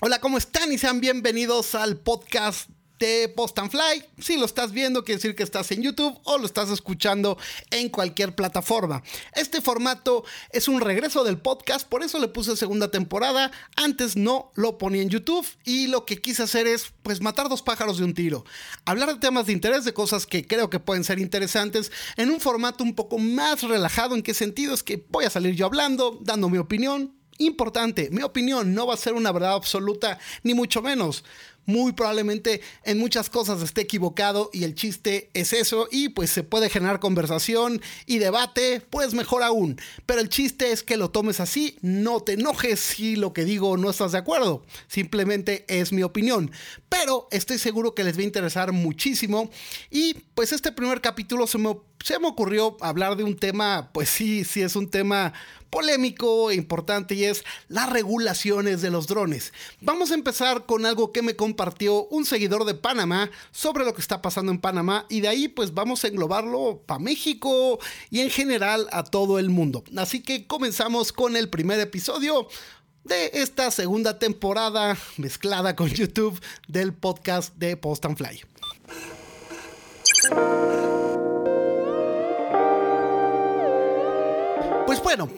Hola, ¿cómo están? Y sean bienvenidos al podcast de Post and Fly. Si lo estás viendo, quiere decir que estás en YouTube o lo estás escuchando en cualquier plataforma. Este formato es un regreso del podcast, por eso le puse segunda temporada. Antes no lo ponía en YouTube y lo que quise hacer es pues matar dos pájaros de un tiro. Hablar de temas de interés, de cosas que creo que pueden ser interesantes en un formato un poco más relajado. ¿En qué sentido? Es que voy a salir yo hablando, dando mi opinión, Importante, mi opinión no va a ser una verdad absoluta, ni mucho menos. Muy probablemente en muchas cosas esté equivocado y el chiste es eso y pues se puede generar conversación y debate, pues mejor aún. Pero el chiste es que lo tomes así, no te enojes si lo que digo no estás de acuerdo, simplemente es mi opinión. Pero estoy seguro que les va a interesar muchísimo y pues este primer capítulo se me, se me ocurrió hablar de un tema, pues sí, sí es un tema polémico e importante y es las regulaciones de los drones. Vamos a empezar con algo que me compartió un seguidor de Panamá sobre lo que está pasando en Panamá y de ahí pues vamos a englobarlo para México y en general a todo el mundo. Así que comenzamos con el primer episodio de esta segunda temporada mezclada con YouTube del podcast de Post and Fly. Pues bueno,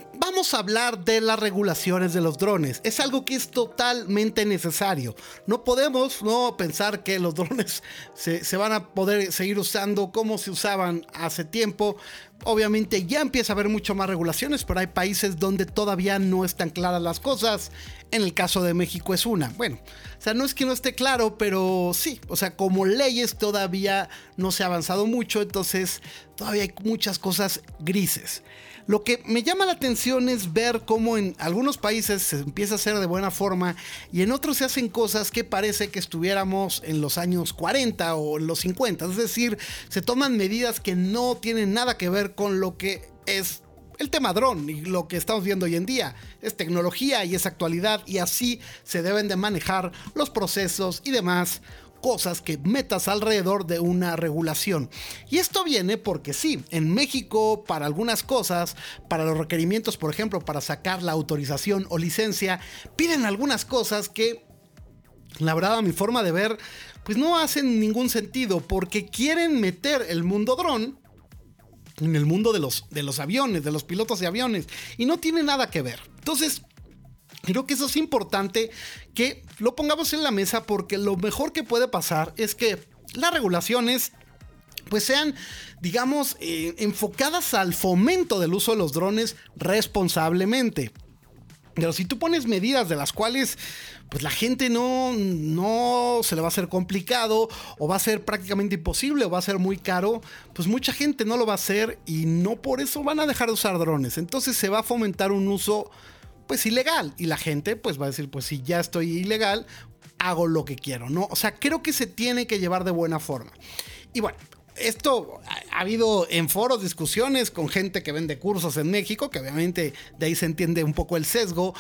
a hablar de las regulaciones de los drones. Es algo que es totalmente necesario. No podemos no pensar que los drones se, se, van a poder seguir usando como se usaban hace tiempo. Obviamente ya empieza a haber mucho más regulaciones, pero hay países donde todavía no están claras las cosas. En el caso de México es una. Bueno, o sea, no es que no esté claro, pero sí, o sea, como leyes todavía no se ha avanzado mucho, entonces todavía hay muchas cosas grises. Lo que me llama la atención es ver cómo en algunos países se empieza a hacer de buena forma y en otros se hacen cosas que parece que estuviéramos en los años 40 o en los 50. Es decir, se toman medidas que no tienen nada que ver con lo que es el tema dron y lo que estamos viendo hoy en día. Es tecnología y es actualidad y así se deben de manejar los procesos y demás cosas que metas alrededor de una regulación. Y esto viene porque sí, en México para algunas cosas, para los requerimientos, por ejemplo, para sacar la autorización o licencia, piden algunas cosas que, la verdad, a mi forma de ver, pues no hacen ningún sentido porque quieren meter el mundo dron en el mundo de los, de los aviones, de los pilotos de aviones, y no tiene nada que ver. Entonces, Creo que eso es importante que lo pongamos en la mesa porque lo mejor que puede pasar es que las regulaciones pues sean, digamos, eh, enfocadas al fomento del uso de los drones responsablemente. Pero si tú pones medidas de las cuales pues la gente no, no se le va a hacer complicado o va a ser prácticamente imposible o va a ser muy caro, pues mucha gente no lo va a hacer y no por eso van a dejar de usar drones. Entonces se va a fomentar un uso pues ilegal. Y la gente pues va a decir, pues si ya estoy ilegal, hago lo que quiero, ¿no? O sea, creo que se tiene que llevar de buena forma. Y bueno, esto ha habido en foros discusiones con gente que vende cursos en México, que obviamente de ahí se entiende un poco el sesgo,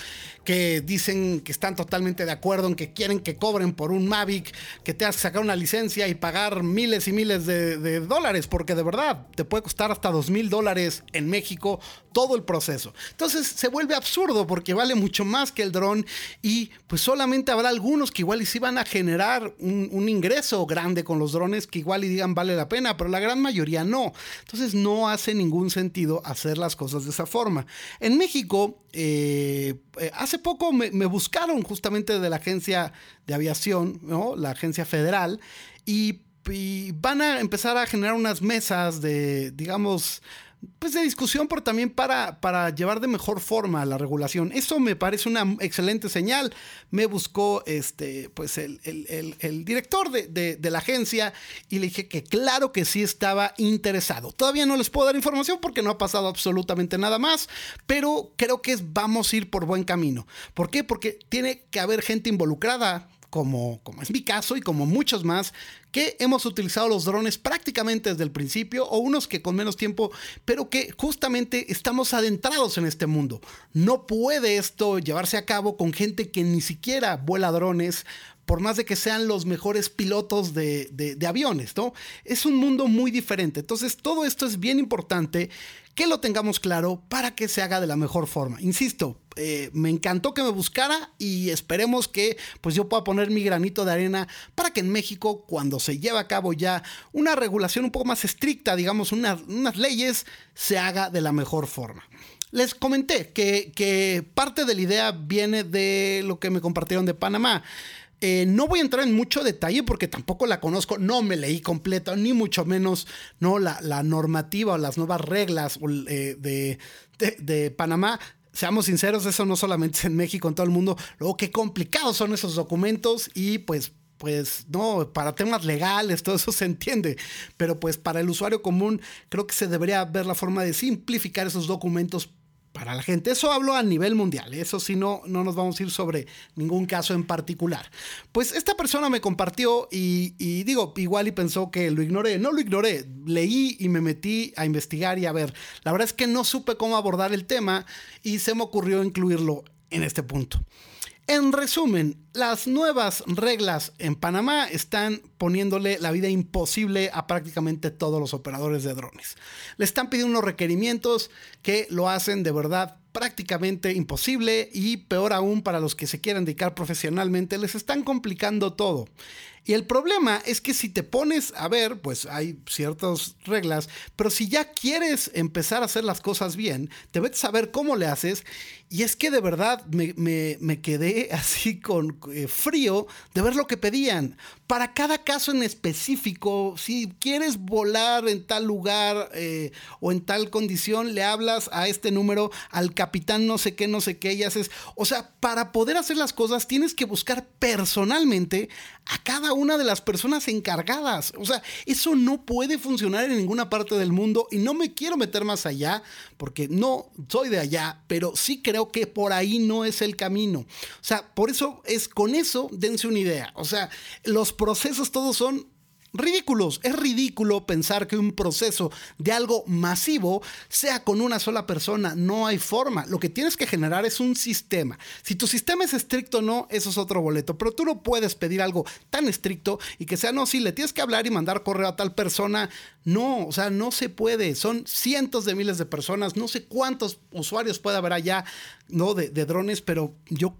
que dicen que están totalmente de acuerdo en que quieren que cobren por un Mavic, que te has que sacar una licencia y pagar miles y miles de, dólares, porque de verdad te puede costar hasta dos mil dólares en México todo el proceso. Entonces se vuelve absurdo porque vale mucho más que el dron y pues solamente habrá algunos que igual y sí van a generar un ingreso grande con los drones que igual y digan vale la pena pero la gran mayoría no. Entonces no hace ningún sentido hacer las cosas de esa forma. En México, eh, eh, hace poco me, buscaron justamente de la agencia de aviación, ¿no? la agencia federal, y van a empezar a generar unas mesas de, digamos, pues de discusión, pero también para, para llevar de mejor forma la regulación. Eso me parece una excelente señal. Me buscó este, pues el, director de, la agencia y le dije que claro que sí estaba interesado. Todavía no les puedo dar información porque no ha pasado absolutamente nada más, pero creo que vamos a ir por buen camino. ¿Por qué? Porque tiene que haber gente involucrada como, como es mi caso y como muchos más, que hemos utilizado los drones prácticamente desde el principio o unos que con menos tiempo, pero que justamente estamos adentrados en este mundo. No puede esto llevarse a cabo con gente que ni siquiera vuela drones por más de que sean los mejores pilotos de, aviones, ¿no? Es un mundo muy diferente. Entonces, todo esto es bien importante que lo tengamos claro para que se haga de la mejor forma. Insisto, eh, me encantó que me buscara y esperemos que pues yo pueda poner mi granito de arena para que en México cuando se lleve a cabo ya una regulación un poco más estricta, digamos unas leyes, se haga de la mejor forma. Les comenté que, que parte de la idea viene de lo que me compartieron de Panamá. Eh, no voy a entrar en mucho detalle porque tampoco la conozco, no me leí completa, ni mucho menos no la, normativa o las nuevas reglas eh, de, de, Panamá. Seamos sinceros, eso no solamente es en México, en todo el mundo. Luego, qué complicados son esos documentos y pues pues no, para temas legales, todo eso se entiende, pero pues para el usuario común creo que se debería ver la forma de simplificar esos documentos para la gente. Eso hablo a nivel mundial, eso sí no, no nos vamos a ir sobre ningún caso en particular. Pues esta persona me compartió y, y, digo, igual y pensó que lo ignoré. No lo ignoré, leí y me metí a investigar y a ver. La verdad es que no supe cómo abordar el tema y se me ocurrió incluirlo en este punto. En resumen, las nuevas reglas en Panamá están poniéndole la vida imposible a prácticamente todos los operadores de drones. Le están pidiendo unos requerimientos que lo hacen de verdad prácticamente imposible y peor aún para los que se quieren dedicar profesionalmente, les están complicando todo. Y el problema es que si te pones a ver, pues hay ciertas reglas, pero si ya quieres empezar a hacer las cosas bien, debes saber cómo le haces. Y es que de verdad me, quedé así con eh, frío de ver lo que pedían. Para cada caso en específico, si quieres volar en tal lugar eh, o en tal condición, le hablas a este número, al capitán no sé qué, no sé qué, y haces... O sea, para poder hacer las cosas tienes que buscar personalmente a cada una de las personas encargadas. O sea, eso no puede funcionar en ninguna parte del mundo y no me quiero meter más allá porque no soy de allá, pero sí creo que por ahí no es el camino. O sea, por eso es con eso dense una idea. O sea, los procesos todos son ridículos. Es ridículo pensar que un proceso de algo masivo sea con una sola persona. No hay forma. Lo que tienes que generar es un sistema. Si tu sistema es estricto o no, eso es otro boleto. Pero tú no puedes pedir algo tan estricto y que sea, no, si le tienes que hablar y mandar correo a tal persona. No, o sea, no se puede. Son cientos de miles de personas. No sé cuántos usuarios puede haber allá, ¿no? De, de drones, pero yo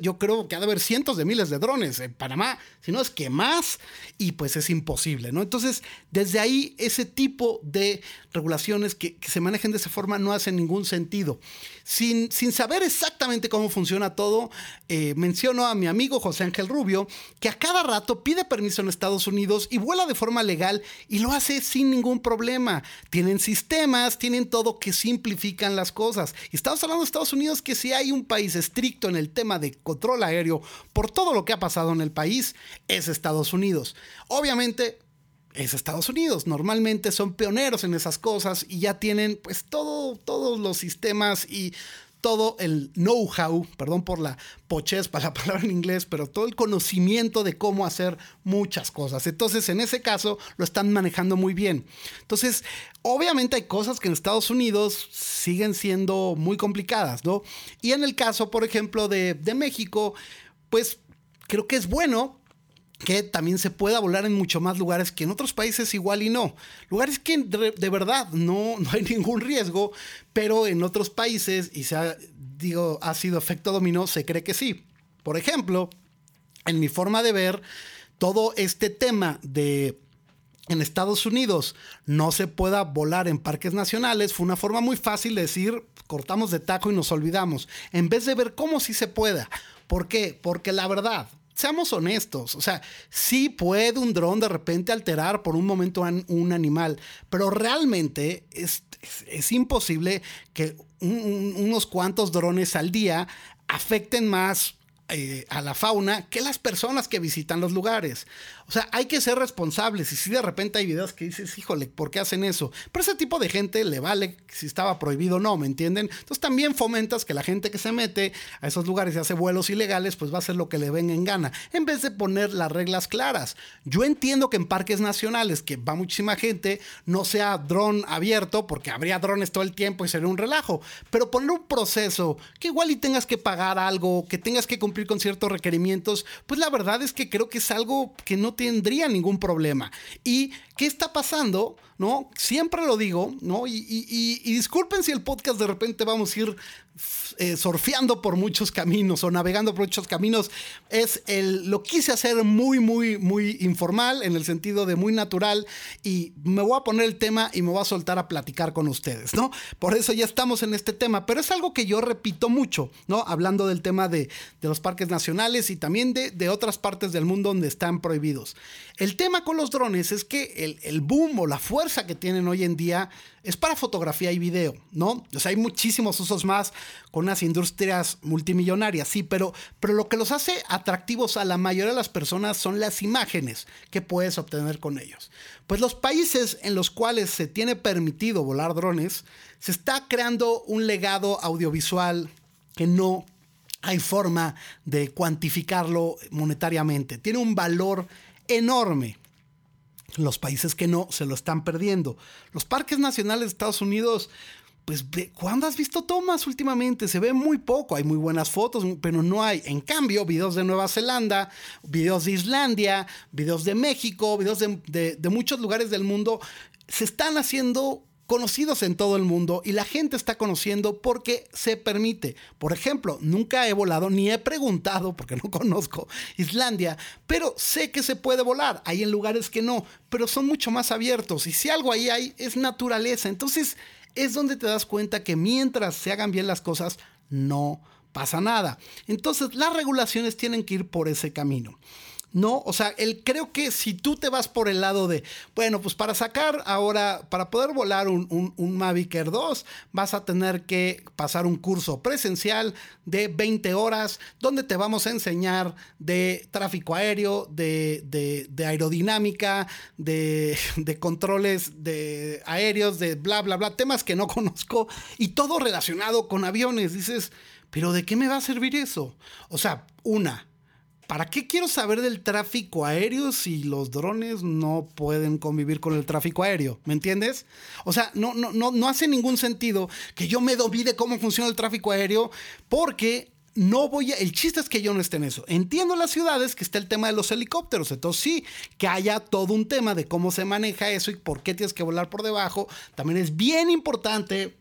yo creo que ha de haber cientos de miles de drones en Panamá, si no es que más, y pues es imposible, ¿no? Entonces, desde ahí, ese tipo de regulaciones que, se manejen de esa forma no hacen ningún sentido. Sin, sin saber exactamente cómo funciona todo, eh, menciono a mi amigo José Ángel Rubio, que a cada rato pide permiso en Estados Unidos y vuela de forma legal y lo hace sin ningún problema. Tienen sistemas, tienen todo que simplifican las cosas. Y estamos hablando de Estados Unidos que si hay un país estricto en el tema de de control aéreo por todo lo que ha pasado en el país es Estados Unidos. Obviamente es Estados Unidos. Normalmente son pioneros en esas cosas y ya tienen pues todo, todos los sistemas y todo el know-how, perdón por la pochez para la palabra en inglés, pero todo el conocimiento de cómo hacer muchas cosas. Entonces, en ese caso, lo están manejando muy bien. Entonces, obviamente hay cosas que en Estados Unidos siguen siendo muy complicadas, ¿no? Y en el caso, por ejemplo, de, de México, pues creo que es bueno que también se pueda volar en mucho más lugares que en otros países igual y no. Lugares que de verdad no, no hay ningún riesgo, pero en otros países, y se ha, digo, ha sido efecto dominó, se cree que sí. Por ejemplo, en mi forma de ver, todo este tema de en Estados Unidos no se pueda volar en parques nacionales fue una forma muy fácil de decir cortamos de taco y nos olvidamos, en vez de ver cómo sí se pueda. ¿Por qué? Porque la verdad, seamos honestos, o sea, sí puede un dron de repente alterar por un momento un animal, pero realmente es, es, imposible que unos cuantos drones al día afecten más eh, a la fauna que las personas que visitan los lugares. O sea, hay que ser responsables. Y si de repente hay videos que dices, híjole, ¿por qué hacen eso? Pero ese tipo de gente le vale si estaba prohibido o no, ¿me entienden? Entonces también fomentas que la gente que se mete a esos lugares y hace vuelos ilegales, pues va a hacer lo que le venga en gana, en vez de poner las reglas claras. Yo entiendo que en parques nacionales, que va muchísima gente, no sea dron abierto, porque habría drones todo el tiempo y sería un relajo. Pero poner un proceso que igual y tengas que pagar algo, que tengas que cumplir con ciertos requerimientos, pues la verdad es que creo que es algo que no tendría ningún problema. ¿Y qué está pasando? ¿No? Siempre lo digo, ¿no? Y, y disculpen si el podcast de repente vamos a ir eh, surfeando por muchos caminos o navegando por muchos caminos. Es el, lo quise hacer muy, muy, muy informal, en el sentido de muy natural, y me voy a poner el tema y me voy a soltar a platicar con ustedes, ¿no? Por eso ya estamos en este tema, pero es algo que yo repito mucho, ¿no? Hablando del tema de, de los parques nacionales y también de, de, otras partes del mundo donde están prohibidos. El tema con los drones es que el, el boom o la fuerza que tienen hoy en día es para fotografía y video, ¿no? O sea, hay muchísimos usos más con unas industrias multimillonarias, sí, pero, pero lo que los hace atractivos a la mayoría de las personas son las imágenes que puedes obtener con ellos. Pues los países en los cuales se tiene permitido volar drones, se está creando un legado audiovisual que no hay forma de cuantificarlo monetariamente. Tiene un valor enorme. Los países que no se lo están perdiendo. Los parques nacionales de Estados Unidos, pues, ¿cuándo has visto tomas últimamente? Se ve muy poco, hay muy buenas fotos, pero no hay. En cambio, videos de Nueva Zelanda, videos de Islandia, videos de México, videos de, de muchos lugares del mundo, se están haciendo conocidos en todo el mundo y la gente está conociendo porque se permite. Por ejemplo, nunca he volado ni he preguntado porque no conozco Islandia, pero sé que se puede volar. Hay en lugares que no, pero son mucho más abiertos y si algo ahí hay es naturaleza. Entonces es donde te das cuenta que mientras se hagan bien las cosas, no pasa nada. Entonces las regulaciones tienen que ir por ese camino. ¿No? O sea, el, creo que si tú te vas por el lado de, bueno, pues para sacar ahora, para poder volar un, un, Mavic Air 2, vas a tener que pasar un curso presencial de 20 horas, donde te vamos a enseñar de tráfico aéreo, de, de, aerodinámica, de, de, controles de aéreos, de bla, bla, bla, temas que no conozco, y todo relacionado con aviones. Dices, pero ¿de qué me va a servir eso? O sea, una, ¿Para qué quiero saber del tráfico aéreo si los drones no pueden convivir con el tráfico aéreo? ¿Me entiendes? O sea, no, no, no, no hace ningún sentido que yo me domine cómo funciona el tráfico aéreo porque no voy a. El chiste es que yo no esté en eso. Entiendo las ciudades que está el tema de los helicópteros. Entonces, sí, que haya todo un tema de cómo se maneja eso y por qué tienes que volar por debajo. También es bien importante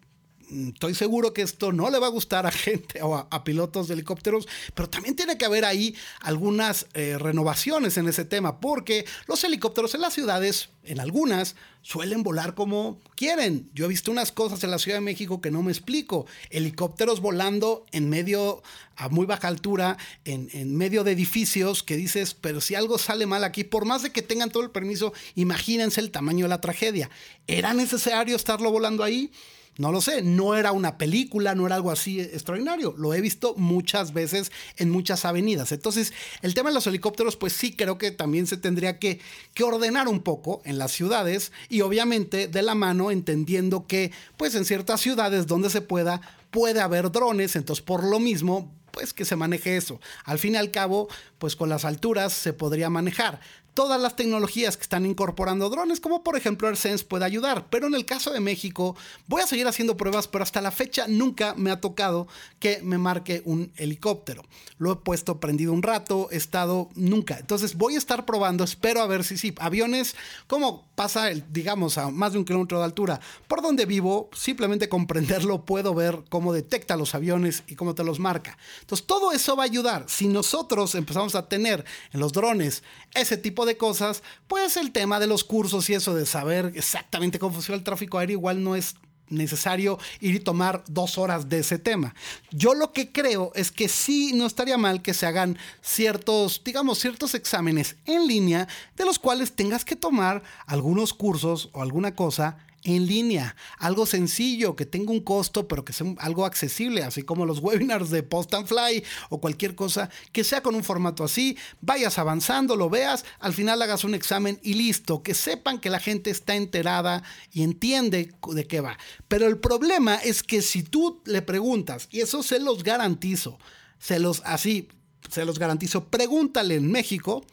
estoy seguro que esto no le va a gustar a gente o a, pilotos de helicópteros, pero también tiene que haber ahí algunas eh, renovaciones en ese tema, porque los helicópteros en las ciudades, en algunas, suelen volar como quieren. Yo he visto unas cosas en la Ciudad de México que no me explico. Helicópteros volando en medio, a muy baja altura, en, en medio de edificios que dices, pero si algo sale mal aquí, por más de que tengan todo el permiso, imagínense el tamaño de la tragedia. ¿Era necesario estarlo volando ahí? No lo sé, no era una película, no era algo así extraordinario. Lo he visto muchas veces en muchas avenidas. Entonces, el tema de los helicópteros, pues sí creo que también se tendría que, que ordenar un poco en las ciudades y obviamente de la mano entendiendo que, pues en ciertas ciudades donde se pueda, puede haber drones. Entonces, por lo mismo, pues que se maneje eso. Al fin y al cabo, pues con las alturas se podría manejar todas las tecnologías que están incorporando drones, como por ejemplo AirSense puede ayudar. Pero en el caso de México, voy a seguir haciendo pruebas, pero hasta la fecha nunca me ha tocado que me marque un helicóptero. Lo he puesto prendido un rato, he estado nunca. Entonces voy a estar probando, espero a ver si sí. Aviones, como pasa, el, digamos, a más de un kilómetro de altura, por donde vivo, simplemente comprenderlo, puedo ver cómo detecta los aviones y cómo te los marca. Entonces todo eso va a ayudar. Si nosotros empezamos a tener en los drones ese tipo de cosas, pues el tema de los cursos y eso de saber exactamente cómo funciona el tráfico aéreo igual no es necesario ir y tomar dos horas de ese tema. Yo lo que creo es que sí no estaría mal que se hagan ciertos, digamos, ciertos exámenes en línea de los cuales tengas que tomar algunos cursos o alguna cosa en línea, algo sencillo, que tenga un costo, pero que sea algo accesible, así como los webinars de Post and Fly o cualquier cosa, que sea con un formato así, vayas avanzando, lo veas, al final hagas un examen y listo, que sepan que la gente está enterada y entiende de qué va. Pero el problema es que si tú le preguntas, y eso se los garantizo, se los así, se los garantizo, pregúntale en México,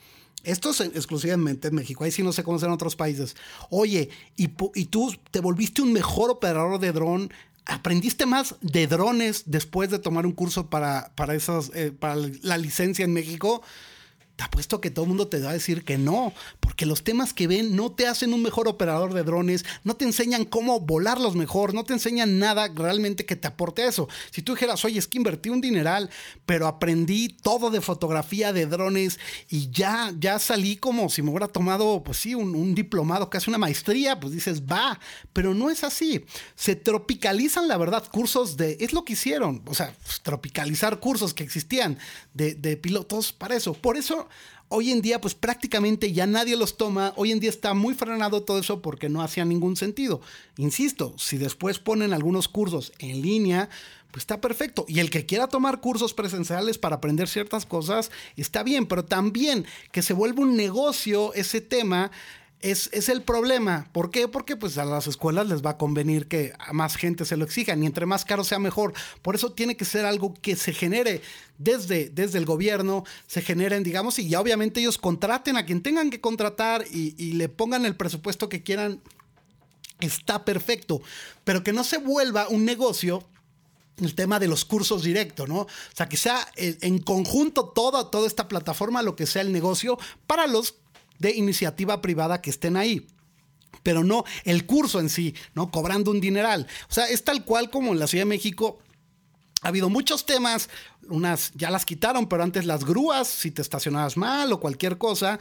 esto es exclusivamente en México, ahí sí no se conoce en otros países. Oye, ¿y, ¿y, tú te volviste un mejor operador de dron? ¿Aprendiste más de drones después de tomar un curso para, para, eh, para la licencia en México? Te apuesto que todo el mundo te va a decir que no, porque los temas que ven no te hacen un mejor operador de drones, no te enseñan cómo volarlos mejor, no te enseñan nada realmente que te aporte eso. Si tú dijeras, oye, es que invertí un dineral, pero aprendí todo de fotografía de drones y ya, ya salí como si me hubiera tomado, pues sí, un, diplomado, casi una maestría, pues dices, va, pero no es así. Se tropicalizan, la verdad, cursos de, es lo que hicieron, o sea, tropicalizar cursos que existían de, de pilotos para eso. Por eso Hoy en día, pues prácticamente ya nadie los toma. Hoy en día está muy frenado todo eso porque no hacía ningún sentido. Insisto, si después ponen algunos cursos en línea, pues está perfecto. Y el que quiera tomar cursos presenciales para aprender ciertas cosas, está bien, pero también que se vuelva un negocio ese tema es, el problema. ¿Por qué? Porque pues a las escuelas les va a convenir que más gente se lo exijan y entre más caro sea mejor. Por eso tiene que ser algo que se genere desde, desde el gobierno, se generen, digamos, y ya obviamente ellos contraten a quien tengan que contratar y, y le pongan el presupuesto que quieran. Está perfecto, pero que no se vuelva un negocio el tema de los cursos directos, ¿no? O sea, que sea en conjunto toda, toda esta plataforma lo que sea el negocio para los de iniciativa privada que estén ahí pero no el curso en sí, ¿no? Cobrando un dineral. O sea, es tal cual como en la Ciudad de México ha habido muchos temas, unas ya las quitaron, pero antes las grúas, si te estacionabas mal o cualquier cosa,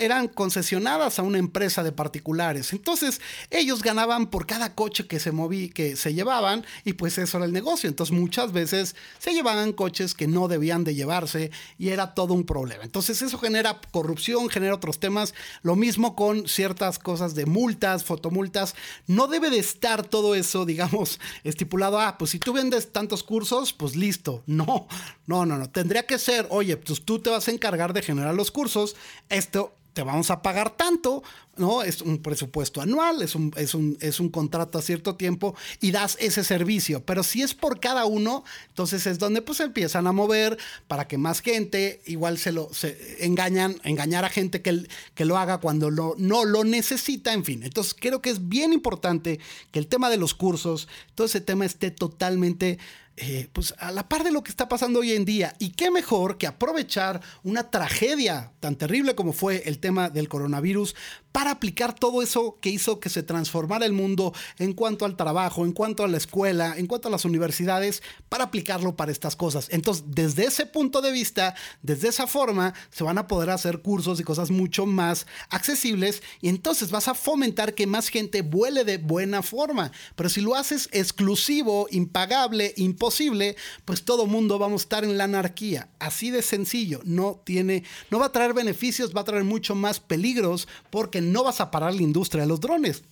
eran concesionadas a una empresa de particulares. Entonces, ellos ganaban por cada coche que se moví, que se llevaban, y pues eso era el negocio. Entonces, muchas veces se llevaban coches que no debían de llevarse y era todo un problema. Entonces, eso genera corrupción, genera otros temas. Lo mismo con ciertas cosas de multas, fotomultas. No debe de estar todo eso, digamos, estipulado. Ah, pues si tú vendes tantos cursos, pues listo. No, no, no, no, Tendría que ser, oye, pues tú te vas a encargar de generar los cursos. Esto te vamos a pagar tanto, ¿no? Es un presupuesto anual, es un, es un, es un contrato a cierto tiempo y das ese servicio. Pero si es por cada uno, entonces es donde pues empiezan a mover para que más gente igual se lo se engañan, engañar a gente que, que lo haga cuando no lo necesita, en fin. Entonces creo que es bien importante que el tema de los cursos, todo ese tema esté totalmente eh, pues a la par de lo que está pasando hoy en día. Y qué mejor que aprovechar una tragedia tan terrible como fue el tema del coronavirus para aplicar todo eso que hizo que se transformara el mundo en cuanto al trabajo, en cuanto a la escuela, en cuanto a las universidades, para aplicarlo para estas cosas. Entonces, desde ese punto de vista, desde esa forma, se van a poder hacer cursos y cosas mucho más accesibles y entonces vas a fomentar que más gente vuele de buena forma. Pero si lo haces exclusivo, impagable, imposible, pues todo mundo vamos a estar en la anarquía. Así de sencillo. No tiene, no va a traer beneficios, va a traer mucho más peligros porque no vas a parar la industria de los drones.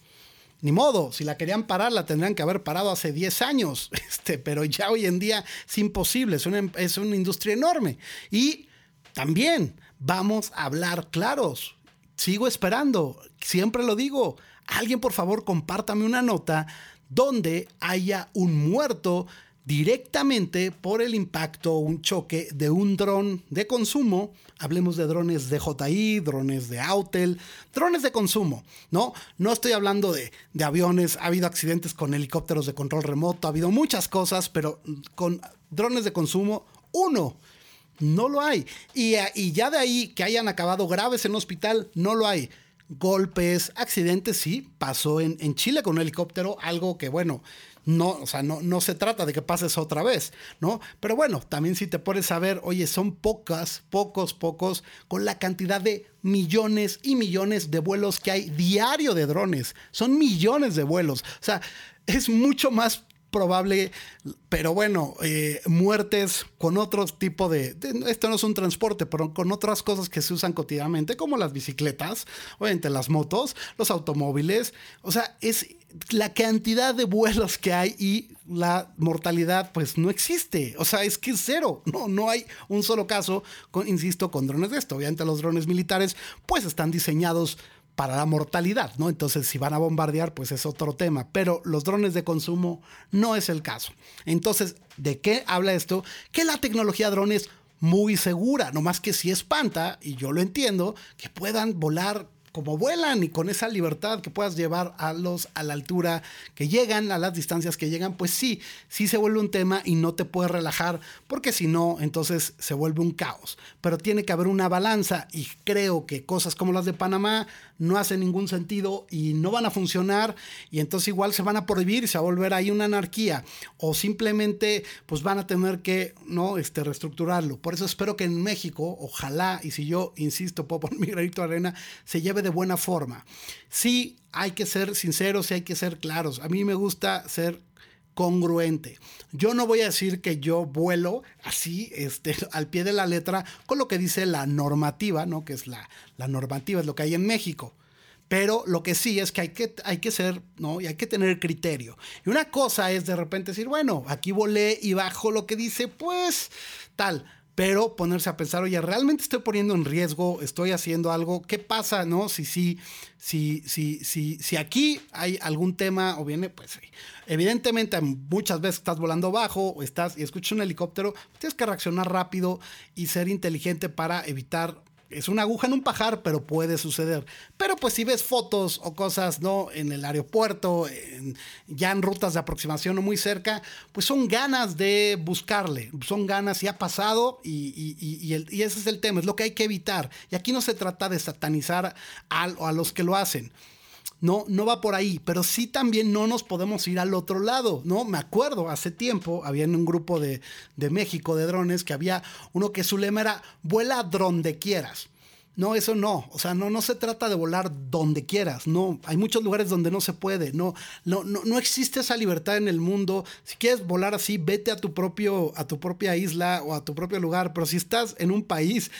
Ni modo, si la querían parar, la tendrían que haber parado hace 10 años, este, pero ya hoy en día es imposible, es una, es una industria enorme. Y también vamos a hablar claros. Sigo esperando, siempre lo digo, alguien por favor compártame una nota donde haya un muerto directamente por el impacto un choque de un dron de consumo. Hablemos de drones de JI, drones de Autel, drones de consumo, ¿no? No estoy hablando de, de, aviones, ha habido accidentes con helicópteros de control remoto, ha habido muchas cosas, pero con drones de consumo, uno. No lo hay. Y, y ya de ahí que hayan acabado graves en hospital, no lo hay golpes, accidentes, sí, pasó en, en, Chile con un helicóptero, algo que, bueno, no, o sea, no, no se trata de que pases otra vez, ¿no? Pero bueno, también si te pones a ver, oye, son pocas, pocos, pocos, con la cantidad de millones y millones de vuelos que hay diario de drones. Son millones de vuelos. O sea, es mucho más probable, pero bueno, eh, muertes con otro tipo de, Esto no es un transporte, pero con otras cosas que se usan cotidianamente, como las bicicletas, obviamente las motos, los automóviles. O sea, es la cantidad de vuelos que hay y la mortalidad, pues no existe. O sea, es que es cero. No, no hay un solo caso, con, insisto, con drones de esto. Obviamente, los drones militares, pues están diseñados para la mortalidad, ¿no? Entonces, si van a bombardear, pues es otro tema. Pero los drones de consumo no es el caso. Entonces, ¿de qué habla esto? Que la tecnología de drones muy segura, no más que si espanta, y yo lo entiendo, que puedan volar como vuelan y con esa libertad que puedas llevar a los a la altura que llegan, a las distancias que llegan, pues sí, sí se vuelve un tema y no te puedes relajar, porque si no, entonces se vuelve un caos. Pero tiene que haber una balanza y creo que cosas como las de Panamá no hacen ningún sentido y no van a funcionar y entonces igual se van a prohibir y se va a volver ahí una anarquía o simplemente pues van a tener que no este reestructurarlo. Por eso espero que en México, ojalá y si yo insisto, puedo poner mi granito de arena, se lleve de buena forma. Sí, hay que ser sinceros y hay que ser claros. A mí me gusta ser congruente. Yo no voy a decir que yo vuelo así, este, al pie de la letra, con lo que dice la normativa, ¿no? Que es la, la normativa, es lo que hay en México. Pero lo que sí es que hay que, hay que ser, ¿no? Y hay que tener criterio. Y una cosa es de repente decir, bueno, aquí volé y bajo lo que dice, pues tal pero ponerse a pensar, oye, ¿realmente estoy poniendo en riesgo? ¿Estoy haciendo algo? ¿Qué pasa, no? Si, si, si, si, si, si aquí hay algún tema o viene, pues evidentemente muchas veces estás volando bajo o estás y escuchas un helicóptero, tienes que reaccionar rápido y ser inteligente para evitar es una aguja en un pajar, pero puede suceder. Pero pues si ves fotos o cosas, ¿no? En el aeropuerto, ya en rutas de aproximación o muy cerca, pues son ganas de buscarle, son ganas y ha pasado y, y, ese es el tema, es lo que hay que evitar. Y aquí no se trata de satanizar a, a los que lo hacen. No, no va por ahí, pero sí también no nos podemos ir al otro lado, ¿no? Me acuerdo, hace tiempo había en un grupo de, de México de drones que había uno que su lema era vuela donde quieras. No, eso no. O sea, no, no se trata de volar donde quieras. No, hay muchos lugares donde no se puede. No, no, no, existe esa libertad en el mundo. Si quieres volar así, vete a tu propio, a tu propia isla o a tu propio lugar. Pero si estás en un país,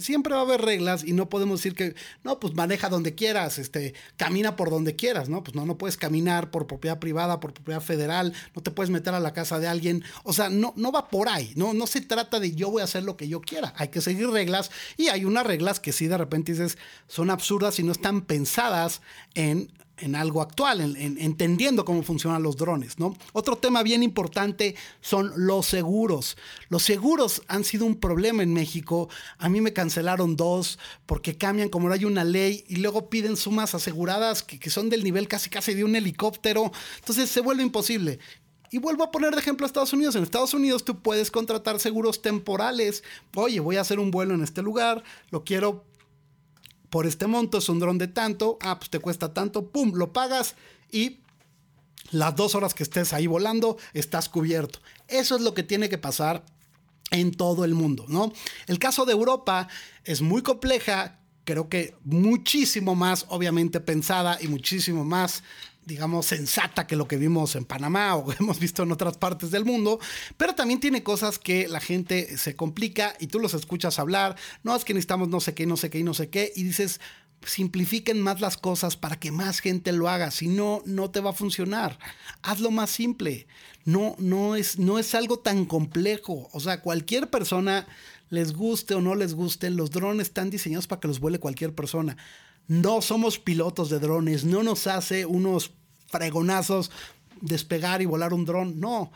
siempre va a haber reglas y no podemos decir que, no, pues maneja donde quieras, este, camina por donde quieras, ¿no? Pues no, no puedes caminar por propiedad privada, por propiedad federal, no te puedes meter a la casa de alguien. O sea, no, no va por ahí. No, no se trata de yo voy a hacer lo que yo quiera. Hay que seguir reglas y hay unas reglas que sí de repente dices son absurdas y no están pensadas en en algo actual, en, entendiendo cómo funcionan los drones, ¿no? Otro tema bien importante son los seguros. Los seguros han sido un problema en México. A mí me cancelaron dos porque cambian como no hay una ley y luego piden sumas aseguradas que, que son del nivel casi casi de un helicóptero. Entonces se vuelve imposible. Y vuelvo a poner de ejemplo a Estados Unidos. En Estados Unidos tú puedes contratar seguros temporales. Oye, voy a hacer un vuelo en este lugar, lo quiero por este monto, es un dron de tanto, ah, pues te cuesta tanto, pum, lo pagas y las dos horas que estés ahí volando, estás cubierto. Eso es lo que tiene que pasar en todo el mundo, ¿no? El caso de Europa es muy compleja, creo que muchísimo más obviamente pensada y muchísimo más digamos, sensata que lo que vimos en Panamá o hemos visto en otras partes del mundo, pero también tiene cosas que la gente se complica y tú los escuchas hablar, no es que necesitamos no sé qué, no sé qué y no sé qué, y dices, simplifiquen más las cosas para que más gente lo haga, si no, no te va a funcionar. Hazlo más simple, no, no, es, no es algo tan complejo, o sea, cualquier persona, les guste o no les guste, los drones están diseñados para que los vuele cualquier persona. No somos pilotos de drones, no nos hace unos fregonazos despegar y volar un dron, no.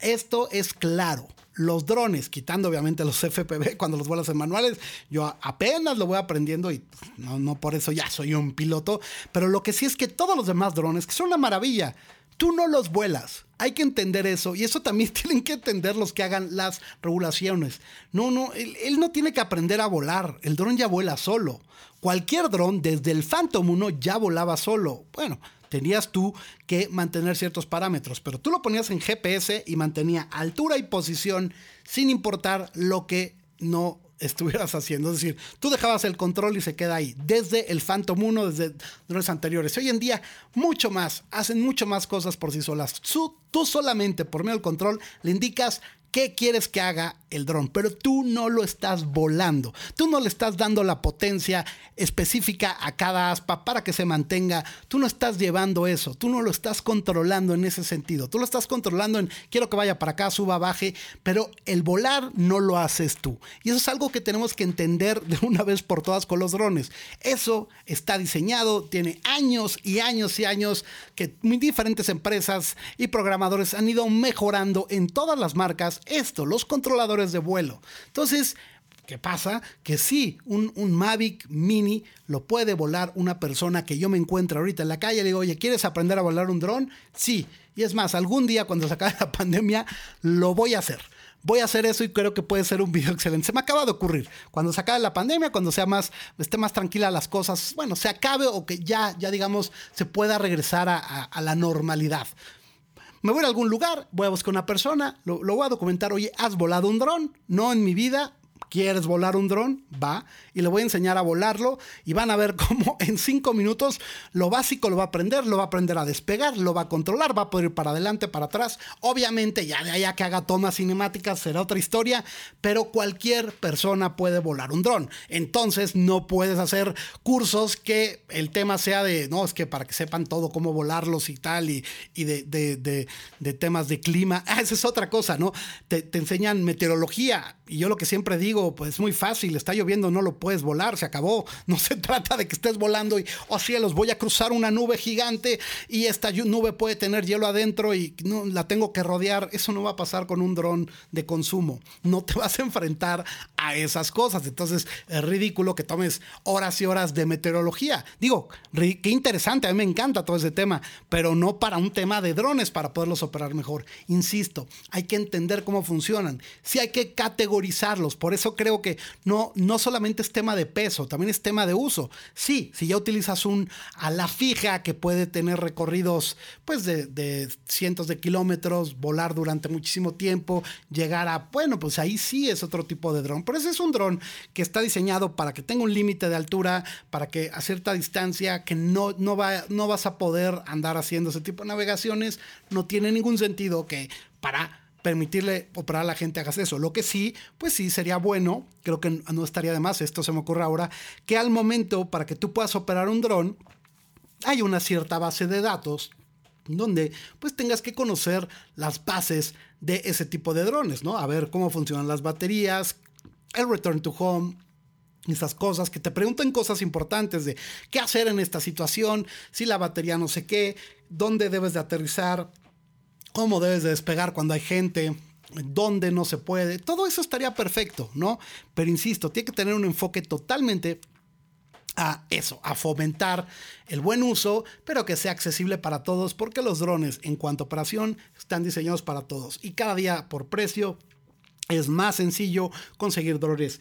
Esto es claro. Los drones, quitando obviamente los FPV cuando los vuelas en manuales, yo apenas lo voy aprendiendo y no, no por eso ya soy un piloto, pero lo que sí es que todos los demás drones, que son una maravilla, tú no los vuelas. Hay que entender eso y eso también tienen que entender los que hagan las regulaciones. No, no, él, él no tiene que aprender a volar, el dron ya vuela solo. Cualquier dron, desde el Phantom 1, ya volaba solo. Bueno, tenías tú que mantener ciertos parámetros, pero tú lo ponías en GPS y mantenía altura y posición sin importar lo que no estuvieras haciendo. Es decir, tú dejabas el control y se queda ahí, desde el Phantom 1, desde drones anteriores. Hoy en día, mucho más, hacen mucho más cosas por sí solas. Tú, solamente por medio del control le indicas qué quieres que haga el dron, pero tú no lo estás volando. Tú no le estás dando la potencia específica a cada aspa para que se mantenga. Tú no estás llevando eso, tú no lo estás controlando en ese sentido. Tú lo estás controlando en quiero que vaya para acá, suba, baje, pero el volar no lo haces tú. Y eso es algo que tenemos que entender de una vez por todas con los drones. Eso está diseñado, tiene años y años y años que diferentes empresas y programadores han ido mejorando en todas las marcas esto, los controladores de vuelo. Entonces, ¿qué pasa? Que sí, un, Mavic Mini lo puede volar una persona que yo me encuentro ahorita en la calle. Le digo, oye, ¿quieres aprender a volar un dron? Sí. Y es más, algún día cuando se acabe la pandemia, lo voy a hacer voy a hacer eso y creo que puede ser un video excelente. Se me acaba de ocurrir. Cuando se acabe la pandemia, cuando sea más, esté más tranquila las cosas, bueno, se acabe o que ya, ya digamos, se pueda regresar a la normalidad me voy a algún lugar, voy a buscar una persona, lo, voy a documentar, oye, ¿has volado un dron? No en mi vida, ¿Quieres volar un dron? Va. Y le voy a enseñar a volarlo y van a ver cómo en cinco minutos lo básico lo va a aprender, lo va a aprender a despegar, lo va a controlar, va a poder ir para adelante, para atrás. Obviamente ya de allá que haga tomas cinemáticas será otra historia, pero cualquier persona puede volar un dron. Entonces no puedes hacer cursos que el tema sea de, no, es que para que sepan todo cómo volarlos y tal, y, de, temas de clima. Ah, esa es otra cosa, ¿no? Te, te enseñan meteorología. Y yo lo que siempre digo, pues es muy fácil, está lloviendo, no lo puedes volar, se acabó. No se trata de que estés volando y, oh cielos, voy a cruzar una nube gigante y esta nube puede tener hielo adentro y la tengo que rodear. Eso no va a pasar con un dron de consumo. No te vas a enfrentar a esas cosas. Entonces es ridículo que tomes horas y horas de meteorología. Digo, qué interesante, a mí me encanta todo ese tema, pero no para un tema de drones para poderlos operar mejor. Insisto, hay que entender cómo funcionan. Sí hay que categorizarlos. Por eso creo que no, no solamente es tema de peso, también es tema de uso. Sí, si ya utilizas un a la fija que puede tener recorridos pues de, cientos de kilómetros, volar durante muchísimo tiempo, llegar a, bueno, pues ahí sí es otro tipo de dron. Pero ese es un dron que está diseñado para que tenga un límite de altura, para que a cierta distancia que no, no, va, no vas a poder andar haciendo ese tipo de navegaciones, no tiene ningún sentido que para permitirle operar a la gente hagas eso. Lo que sí, pues sí sería bueno, creo que no estaría de más, esto se me ocurre ahora, que al momento para que tú puedas operar un dron, hay una cierta base de datos donde pues tengas que conocer las bases de ese tipo de drones, ¿no? A ver cómo funcionan las baterías, el return to home, esas cosas, que te pregunten cosas importantes de qué hacer en esta situación, si la batería no sé qué, dónde debes de aterrizar, cómo debes de despegar cuando hay gente, dónde no se puede. Todo eso estaría perfecto, ¿no? Pero insisto, tiene que tener un enfoque totalmente a eso, a fomentar el buen uso, pero que sea accesible para todos, porque los drones en cuanto a operación están diseñados para todos y cada día por precio es más sencillo conseguir drones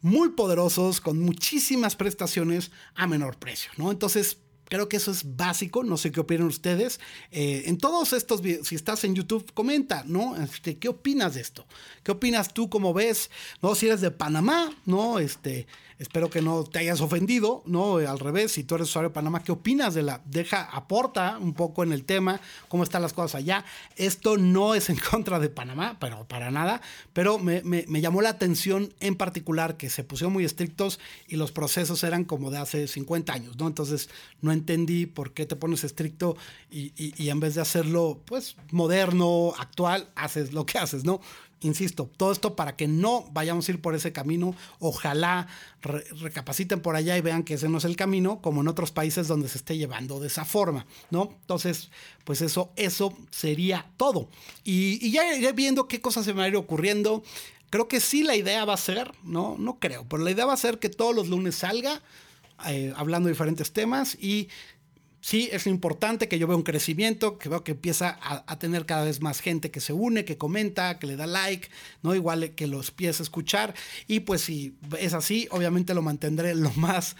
muy poderosos con muchísimas prestaciones a menor precio, ¿no? Entonces, Creo que eso es básico, no sé qué opinan ustedes. Eh, en todos estos videos, si estás en YouTube, comenta, ¿no? Este, ¿Qué opinas de esto? ¿Qué opinas tú, cómo ves? ¿No? Si eres de Panamá, ¿no? Este, Espero que no te hayas ofendido, ¿no? Al revés, si tú eres usuario de Panamá, ¿qué opinas de la? Deja, aporta un poco en el tema, cómo están las cosas allá. Esto no es en contra de Panamá, pero para nada, pero me, llamó la atención en particular que se pusieron muy estrictos y los procesos eran como de hace 50 años, ¿no? Entonces no entendí por qué te pones estricto y, y en vez de hacerlo, pues, moderno, actual, haces lo que haces, ¿no? Insisto, todo esto para que no vayamos a ir por ese camino. Ojalá recapaciten por allá y vean que ese no es el camino, como en otros países donde se esté llevando de esa forma, ¿no? Entonces, pues eso, eso sería todo. Y, ya iré viendo qué cosas se van a ir ocurriendo. Creo que sí la idea va a ser, no, no creo, pero la idea va a ser que todos los lunes salga eh, hablando de diferentes temas y sí es importante que yo vea un crecimiento, que veo que empieza a, tener cada vez más gente que se une, que comenta, que le da like, ¿no? Igual que los a escuchar. Y pues si es así, obviamente lo mantendré lo más,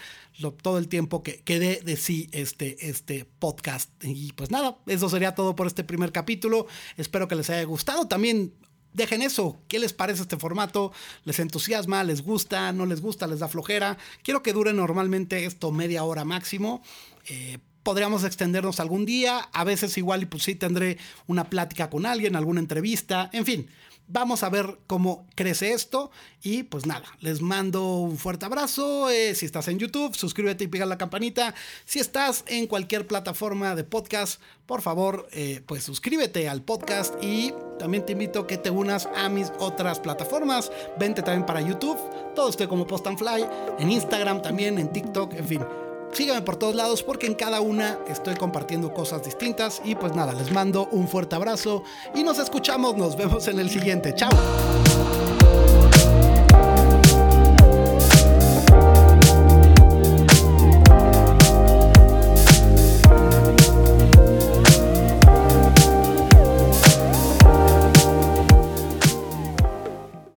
todo el tiempo que, quede de sí este, este podcast. Y pues nada, eso sería todo por este primer capítulo. Espero que les haya gustado. También dejen eso. ¿Qué les parece este formato? ¿Les entusiasma? ¿Les gusta? ¿No les gusta? ¿Les da flojera? Quiero que dure normalmente esto media hora máximo. Eh, podríamos extendernos algún día. A veces igual y pues sí tendré una plática con alguien, alguna entrevista. En fin, Vamos a ver cómo crece esto. Y pues nada, les mando un fuerte abrazo. Eh, si estás en YouTube, suscríbete y pega la campanita. Si estás en cualquier plataforma de podcast, por favor, eh, pues suscríbete al podcast. Y también te invito a que te unas a mis otras plataformas. Vente también para YouTube. Todo estoy como Post and Fly. En Instagram también, en TikTok, en fin. Síganme por todos lados porque en cada una estoy compartiendo cosas distintas. Y pues nada, les mando un fuerte abrazo y nos escuchamos, nos vemos en el siguiente. Chao.